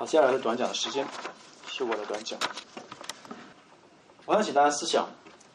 好，接下来是短讲的时间，是我的短讲。我想请大家思想：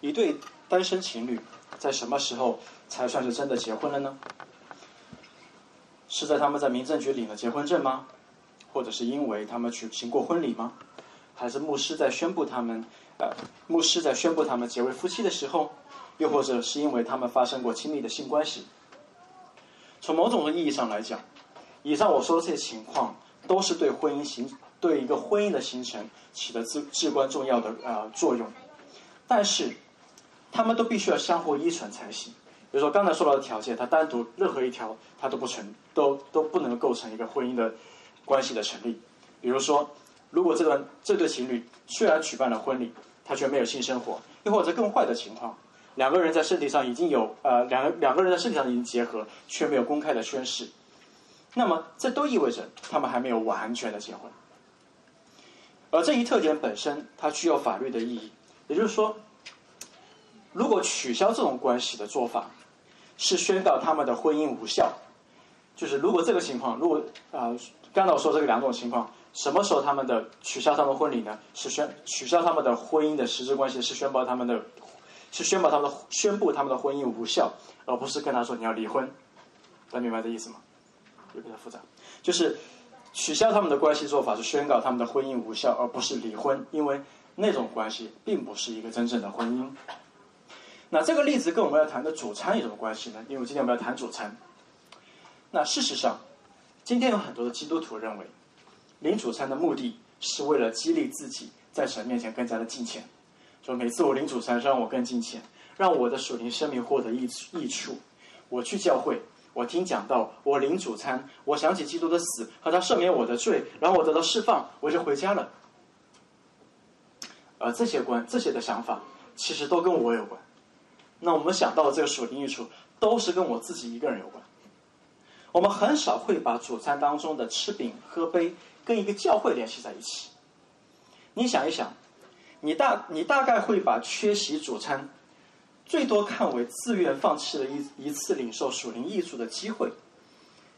一对单身情侣在什么时候才算是真的结婚了呢？是在他们在民政局领了结婚证吗？或者是因为他们举行过婚礼吗？还是牧师在宣布他们呃，牧师在宣布他们结为夫妻的时候？又或者是因为他们发生过亲密的性关系？从某种意义上来讲，以上我说的这些情况。都是对婚姻形对一个婚姻的形成起的至至关重要的呃作用，但是，他们都必须要相互依存才行。比如说刚才说到的条件，它单独任何一条它都不成，都都不能构成一个婚姻的关系的成立。比如说，如果这段这对情侣虽然举办了婚礼，他却没有性生活，又或者更坏的情况，两个人在身体上已经有呃两个两个人在身体上已经结合，却没有公开的宣誓。那么，这都意味着他们还没有完全的结婚，而这一特点本身，它具有法律的意义。也就是说，如果取消这种关系的做法，是宣告他们的婚姻无效。就是如果这个情况，如果啊，刚才我说这个两种情况，什么时候他们的取消他们婚礼呢？是宣取消他们的婚姻的实质关系，是宣布他们的，是宣布他们的宣布他们的婚姻无效，而不是跟他说你要离婚。能明白这意思吗？有点复杂，就是取消他们的关系做法是宣告他们的婚姻无效，而不是离婚，因为那种关系并不是一个真正的婚姻。那这个例子跟我们要谈的主餐有什么关系呢？因为今天我们要谈主餐。那事实上，今天有很多的基督徒认为，领主餐的目的是为了激励自己在神面前更加的敬虔，说每次我领主餐，让我更敬虔，让我的属灵生命获得益益处，我去教会。我听讲到，我领主餐，我想起基督的死和他赦免我的罪，然后我得到释放，我就回家了。而这些关这些的想法，其实都跟我有关。那我们想到的这个属灵益处，都是跟我自己一个人有关。我们很少会把主餐当中的吃饼喝杯跟一个教会联系在一起。你想一想，你大你大概会把缺席主餐。最多看为自愿放弃了一一次领受属灵艺术的机会，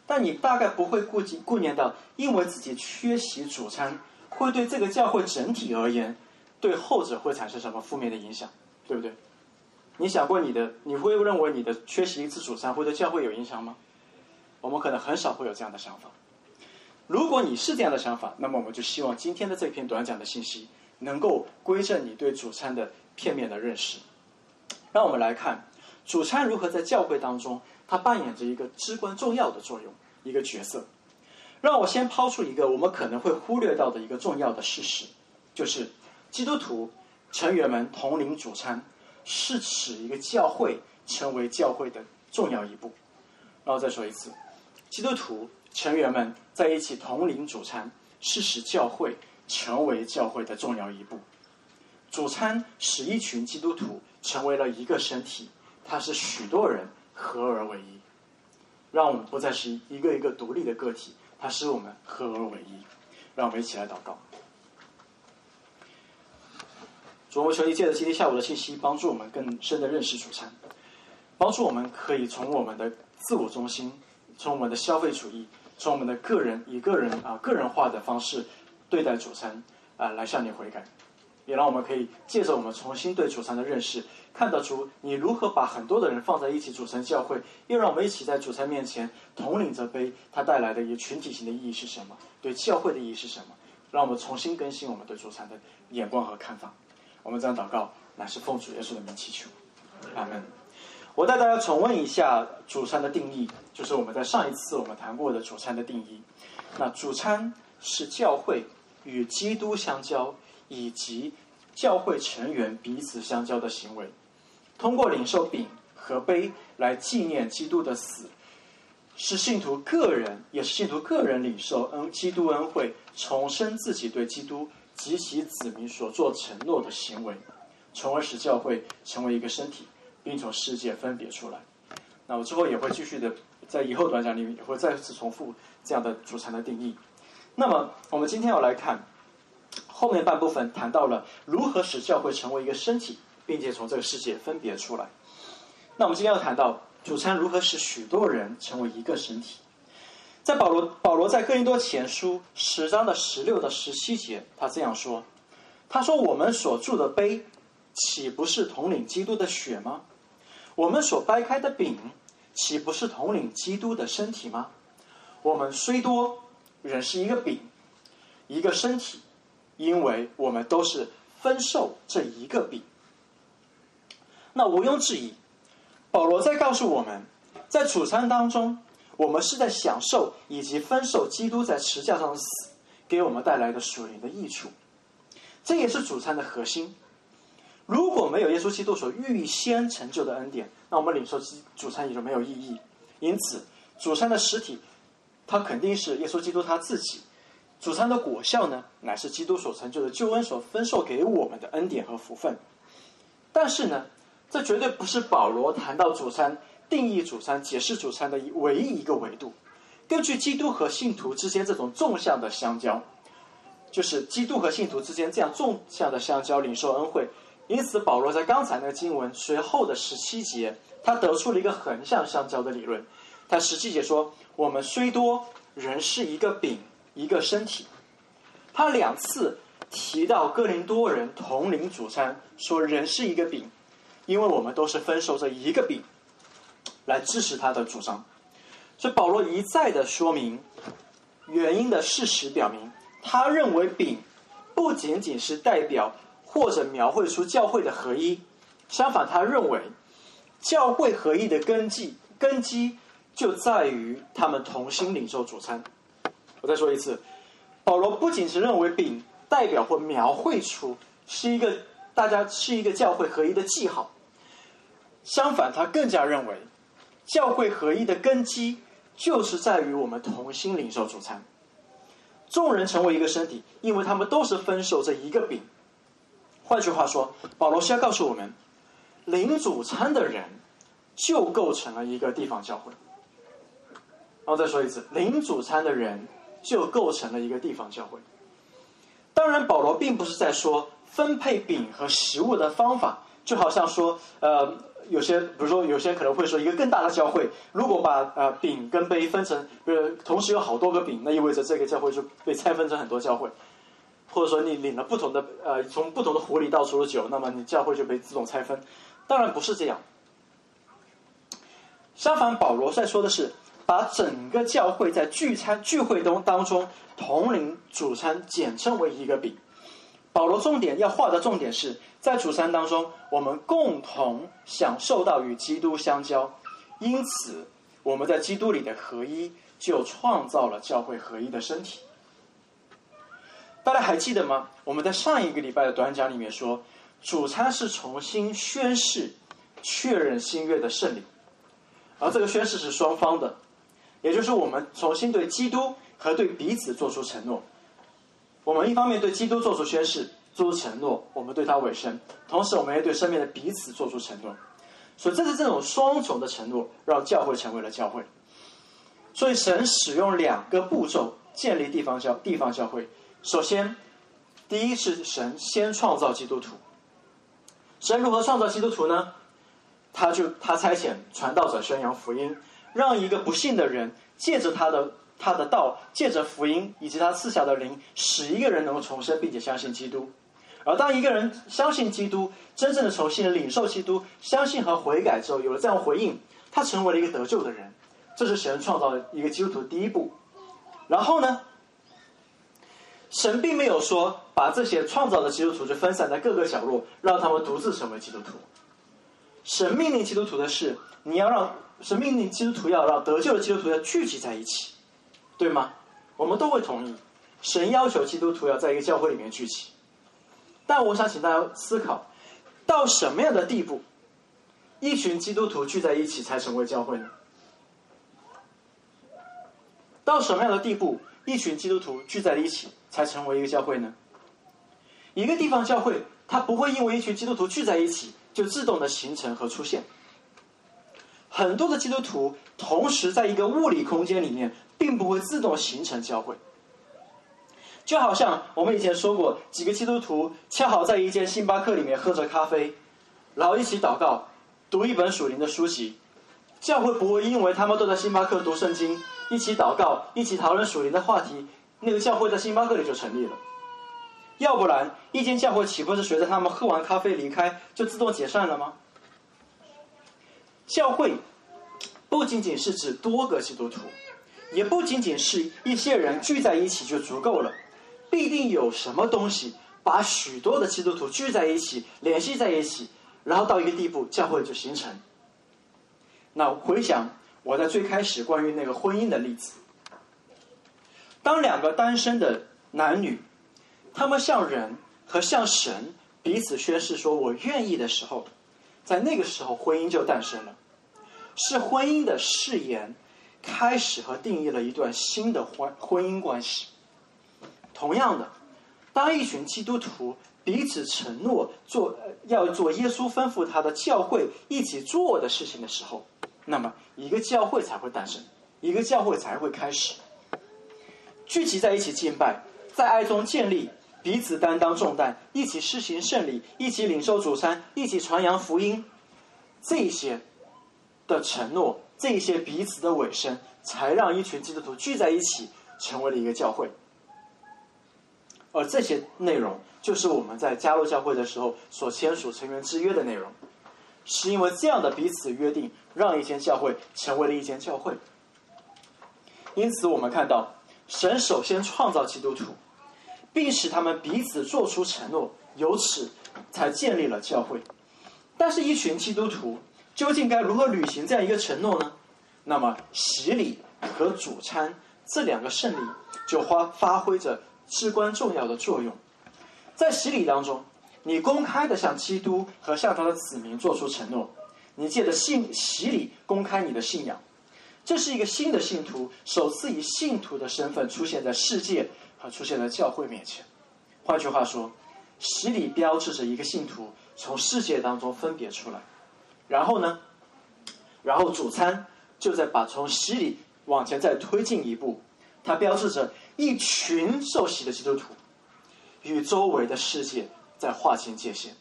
但你大概不会顾及顾念到，因为自己缺席主餐，会对这个教会整体而言，对后者会产生什么负面的影响，对不对？你想过你的，你会认为你的缺席一次主餐会对教会有影响吗？我们可能很少会有这样的想法。如果你是这样的想法，那么我们就希望今天的这篇短讲的信息，能够归正你对主餐的片面的认识。让我们来看主餐如何在教会当中，它扮演着一个至关重要的作用，一个角色。让我先抛出一个我们可能会忽略到的一个重要的事实，就是基督徒成员们同领主餐，是使一个教会成为教会的重要一步。然后再说一次，基督徒成员们在一起同领主餐，是使教会成为教会的重要一步。主餐使一群基督徒。成为了一个身体，它是许多人合而为一，让我们不再是一个一个独立的个体，它使我们合而为一。让我们一起来祷告。主，我求你借着今天下午的信息，帮助我们更深的认识主餐，帮助我们可以从我们的自我中心，从我们的消费主义，从我们的个人以个人啊个人化的方式对待主餐啊，来向你悔改。也让我们可以借着我们重新对主餐的认识，看得出你如何把很多的人放在一起组成教会，又让我们一起在主餐面前统领着杯，它带来的一个群体性的意义是什么？对教会的意义是什么？让我们重新更新我们对主餐的眼光和看法。我们这样祷告，乃是奉主耶稣的名祈求，阿门。我带大家重温一下主餐的定义，就是我们在上一次我们谈过的主餐的定义。那主餐是教会与基督相交。以及教会成员彼此相交的行为，通过领受饼和杯来纪念基督的死，是信徒个人，也是信徒个人领受恩基督恩惠，重申自己对基督及其子民所做承诺的行为，从而使教会成为一个身体，并从世界分别出来。那我之后也会继续的，在以后短讲里面也会再次重复这样的组成的定义。那么我们今天要来看。后面半部分谈到了如何使教会成为一个身体，并且从这个世界分别出来。那我们今天要谈到主餐如何使许多人成为一个身体。在保罗保罗在哥林多前书十章的十六到十七节，他这样说：“他说我们所住的杯，岂不是统领基督的血吗？我们所掰开的饼，岂不是统领基督的身体吗？我们虽多，仍是一个饼，一个身体，因为我们都是分受这一个饼。”那毋庸置疑，保罗在告诉我们，在主餐当中。我们是在享受以及分受基督在石架上的死给我们带来的属灵的益处，这也是主餐的核心。如果没有耶稣基督所预先成就的恩典，那我们领受主餐也就没有意义。因此，主餐的实体，它肯定是耶稣基督他自己。主餐的果效呢，乃是基督所成就的救恩所分受给我们的恩典和福分。但是呢，这绝对不是保罗谈到主餐。定义主餐、解释主餐的唯一一个维度，根据基督和信徒之间这种纵向的相交，就是基督和信徒之间这样纵向的相交，领受恩惠。因此，保罗在刚才那个经文随后的十七节，他得出了一个横向相交的理论。他十七节说：“我们虽多，仍是一个饼，一个身体。”他两次提到哥林多人同领主餐，说人是一个饼，因为我们都是分受这一个饼。来支持他的主张，所以保罗一再的说明原因的事实，表明他认为饼不仅仅是代表或者描绘出教会的合一，相反，他认为教会合一的根基根基就在于他们同心领受主餐。我再说一次，保罗不仅是认为饼代表或描绘出是一个大家是一个教会合一的记号，相反，他更加认为。教会合一的根基，就是在于我们同心领受主餐。众人成为一个身体，因为他们都是分受这一个饼。换句话说，保罗是要告诉我们，领主餐的人就构成了一个地方教会。然后再说一次，领主餐的人就构成了一个地方教会。当然，保罗并不是在说分配饼和食物的方法，就好像说，呃。有些，比如说，有些可能会说，一个更大的教会，如果把呃饼跟杯分成，呃同时有好多个饼，那意味着这个教会就被拆分成很多教会，或者说你领了不同的呃从不同的壶里倒出了酒，那么你教会就被自动拆分。当然不是这样，相反，保罗在说的是把整个教会在聚餐聚会中当中同领主餐简称为一个饼。保罗重点要画的重点是在主餐当中，我们共同享受到与基督相交，因此我们在基督里的合一，就创造了教会合一的身体。大家还记得吗？我们在上一个礼拜的短讲里面说，主餐是重新宣誓、确认新约的圣礼，而这个宣誓是双方的，也就是我们重新对基督和对彼此做出承诺。我们一方面对基督做出宣誓、做出承诺，我们对他委身；同时，我们也对身边的彼此做出承诺。所以，正是这种双重的承诺，让教会成为了教会。所以，神使用两个步骤建立地方教地方教会。首先，第一是神先创造基督徒。神如何创造基督徒呢？他就他差遣传道者宣扬福音，让一个不信的人借着他的。他的道借着福音以及他赐下的灵，使一个人能够重生，并且相信基督。而当一个人相信基督，真正的重新领受基督，相信和悔改之后，有了这样回应，他成为了一个得救的人。这是神创造的一个基督徒的第一步。然后呢，神并没有说把这些创造的基督徒就分散在各个角落，让他们独自成为基督徒。神命令基督徒的是，你要让神命令基督徒要让得救的基督徒要聚集在一起。对吗？我们都会同意，神要求基督徒要在一个教会里面聚集。但我想请大家思考，到什么样的地步，一群基督徒聚在一起才成为教会呢？到什么样的地步，一群基督徒聚在一起才成为一个教会呢？一个地方教会，它不会因为一群基督徒聚在一起就自动的形成和出现。很多的基督徒同时在一个物理空间里面。并不会自动形成教会，就好像我们以前说过，几个基督徒恰好在一间星巴克里面喝着咖啡，然后一起祷告，读一本属灵的书籍，教会不会因为他们都在星巴克读圣经，一起祷告，一起讨论属灵的话题，那个教会在星巴克里就成立了。要不然，一间教会岂不是随着他们喝完咖啡离开就自动解散了吗？教会不仅仅是指多个基督徒，也不仅仅是一些人聚在一起就足够了，必定有什么东西把许多的基督徒聚在一起、联系在一起，然后到一个地步，教会就形成。那回想我在最开始关于那个婚姻的例子，当两个单身的男女，他们向人和向神彼此宣誓说“我愿意”的时候，在那个时候，婚姻就诞生了。是婚姻的誓言，开始和定义了一段新的婚婚姻关系。同样的，当一群基督徒彼此承诺做要做耶稣吩咐他的教会一起做的事情的时候，那么一个教会才会诞生，一个教会才会开始。聚集在一起敬拜，在爱中建立，彼此担当重担，一起施行圣礼，一起领受主餐，一起传扬福音，这些。的承诺，这些彼此的尾声，才让一群基督徒聚在一起，成为了一个教会。而这些内容，就是我们在加入教会的时候所签署成员之约的内容。是因为这样的彼此约定，让一间教会成为了一间教会。因此，我们看到神首先创造基督徒，并使他们彼此做出承诺，由此才建立了教会。但是，一群基督徒。究竟该如何履行这样一个承诺呢？那么洗礼和主餐这两个圣礼就发发挥着至关重要的作用。在洗礼当中，你公开的向基督和向他的子民做出承诺，你借着信洗礼公开你的信仰，这是一个新的信徒首次以信徒的身份出现在世界和出现在教会面前。换句话说，洗礼标志着一个信徒从世界当中分别出来。然后呢？然后主餐就在把从洗礼往前再推进一步，它标志着一群受洗的基督徒与周围的世界在划清界限。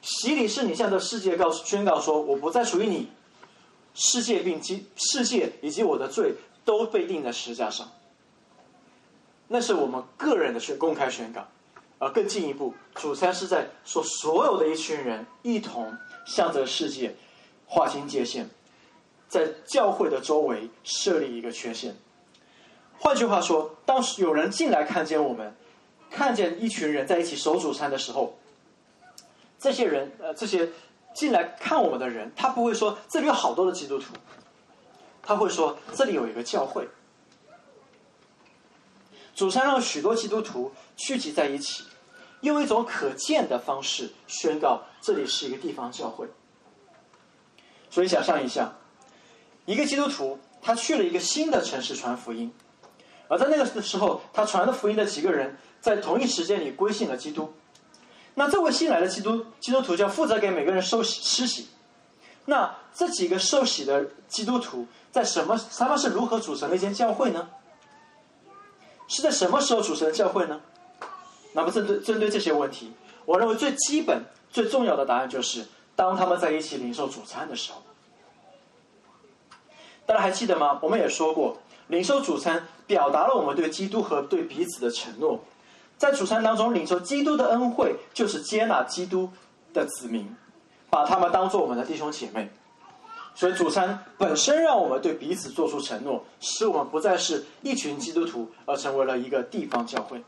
洗礼是你向这世界告诉宣告说：“我不再属于你，世界并及世界以及我的罪都被钉在十字架上。”那是我们个人的宣公开宣告。而更进一步，主餐是在说所有的一群人一同向着世界。划清界限，在教会的周围设立一个缺陷。换句话说，当时有人进来看见我们，看见一群人在一起守主餐的时候，这些人呃，这些进来看我们的人，他不会说这里有好多的基督徒，他会说这里有一个教会。主餐让许多基督徒聚集在一起，用一种可见的方式宣告这里是一个地方教会。所以想象一下，一个基督徒他去了一个新的城市传福音，而在那个时候，他传的福音的几个人在同一时间里归信了基督。那这位新来的基督基督徒就要负责给每个人受洗施洗。那这几个受洗的基督徒在什么？他们是如何组成的一间教会呢？是在什么时候组成的教会呢？那么针对针对这些问题，我认为最基本、最重要的答案就是。当他们在一起领受主餐的时候，大家还记得吗？我们也说过，领受主餐表达了我们对基督和对彼此的承诺。在主餐当中，领受基督的恩惠，就是接纳基督的子民，把他们当做我们的弟兄姐妹。所以，主餐本身让我们对彼此做出承诺，使我们不再是一群基督徒，而成为了一个地方教会。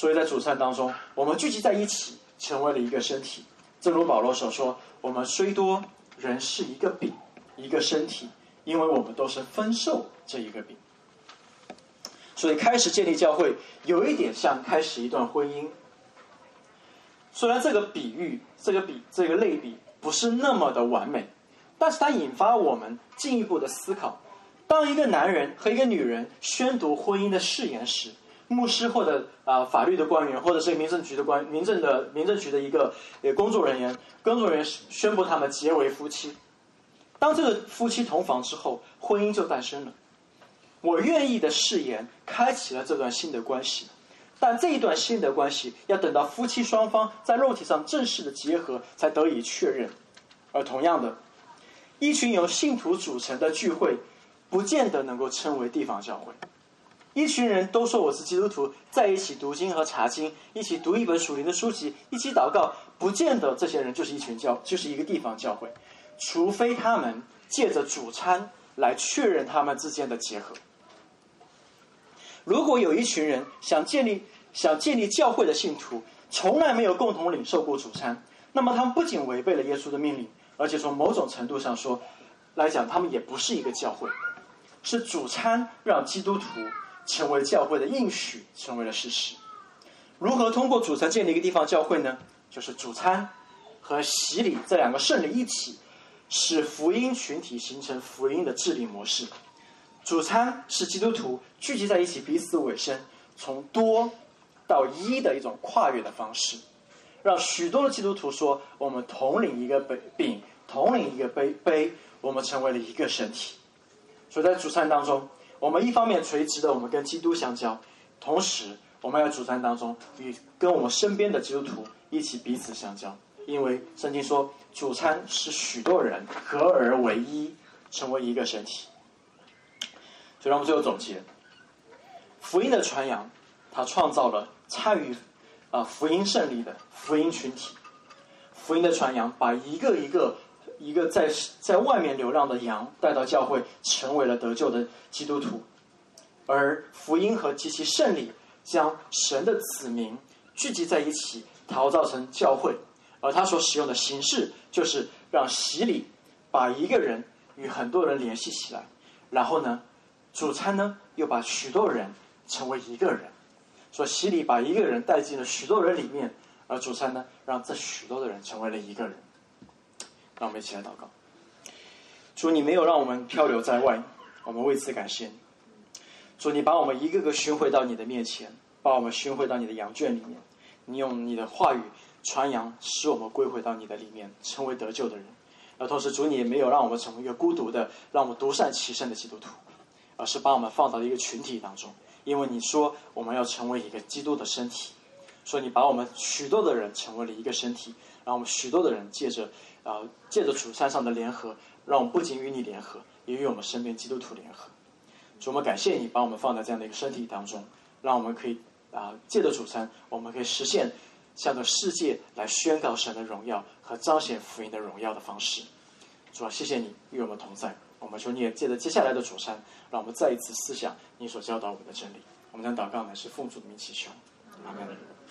所以在主餐当中，我们聚集在一起，成为了一个身体。正如保罗所说。我们虽多，人是一个饼，一个身体，因为我们都是分受这一个饼。所以开始建立教会，有一点像开始一段婚姻。虽然这个比喻、这个比、这个类比不是那么的完美，但是它引发我们进一步的思考：当一个男人和一个女人宣读婚姻的誓言时。牧师或者啊法律的官员，或者是民政局的官民政的民政局的一个呃工作人员，工作人员宣布他们结为夫妻。当这个夫妻同房之后，婚姻就诞生了。我愿意的誓言开启了这段新的关系，但这一段新的关系要等到夫妻双方在肉体上正式的结合才得以确认。而同样的，一群由信徒组成的聚会，不见得能够称为地方教会。一群人都说我是基督徒，在一起读经和查经，一起读一本属灵的书籍，一起祷告，不见得这些人就是一群教，就是一个地方教会，除非他们借着主餐来确认他们之间的结合。如果有一群人想建立想建立教会的信徒，从来没有共同领受过主餐，那么他们不仅违背了耶稣的命令，而且从某种程度上说来讲，他们也不是一个教会。是主餐让基督徒成为教会的应许，成为了事实。如何通过主餐建立一个地方教会呢？就是主餐和洗礼这两个圣礼一起，使福音群体形成福音的治理模式。主餐是基督徒聚集在一起，彼此委身，从多到一的一种跨越的方式，让许多的基督徒说：“我们统领一个杯饼，统领一个杯杯，我们成为了一个身体。”所以在主餐当中，我们一方面垂直的我们跟基督相交，同时我们在主餐当中与跟我们身边的基督徒一起彼此相交，因为圣经说主餐使许多人合而为一，成为一个身体。所以让我们最后总结，福音的传扬，它创造了参与啊福音胜利的福音群体，福音的传扬把一个一个。一个在在外面流浪的羊带到教会，成为了得救的基督徒，而福音和极其胜利将神的子民聚集在一起，陶造成教会。而他所使用的形式，就是让洗礼把一个人与很多人联系起来，然后呢，主餐呢又把许多人成为一个人。说洗礼把一个人带进了许多人里面，而主餐呢让这许多的人成为了一个人。让我们一起来祷告。主，你没有让我们漂流在外，我们为此感谢你。主，你把我们一个个寻回到你的面前，把我们寻回到你的羊圈里面。你用你的话语传扬，使我们归回到你的里面，成为得救的人。而同时，主你也没有让我们成为一个孤独的、让我们独善其身的基督徒，而是把我们放到一个群体当中。因为你说我们要成为一个基督的身体，说你把我们许多的人成为了一个身体，让我们许多的人借着。啊，借着主山上的联合，让我们不仅与你联合，也与我们身边基督徒联合。主，我们感谢你把我们放在这样的一个身体当中，让我们可以啊，借着主餐，我们可以实现向着世界来宣告神的荣耀和彰显福音的荣耀的方式。主啊，谢谢你与我们同在。我们求你也借着接下来的主餐，让我们再一次思想你所教导我们的真理。我们将祷告乃，是奉主的名祈求，阿门。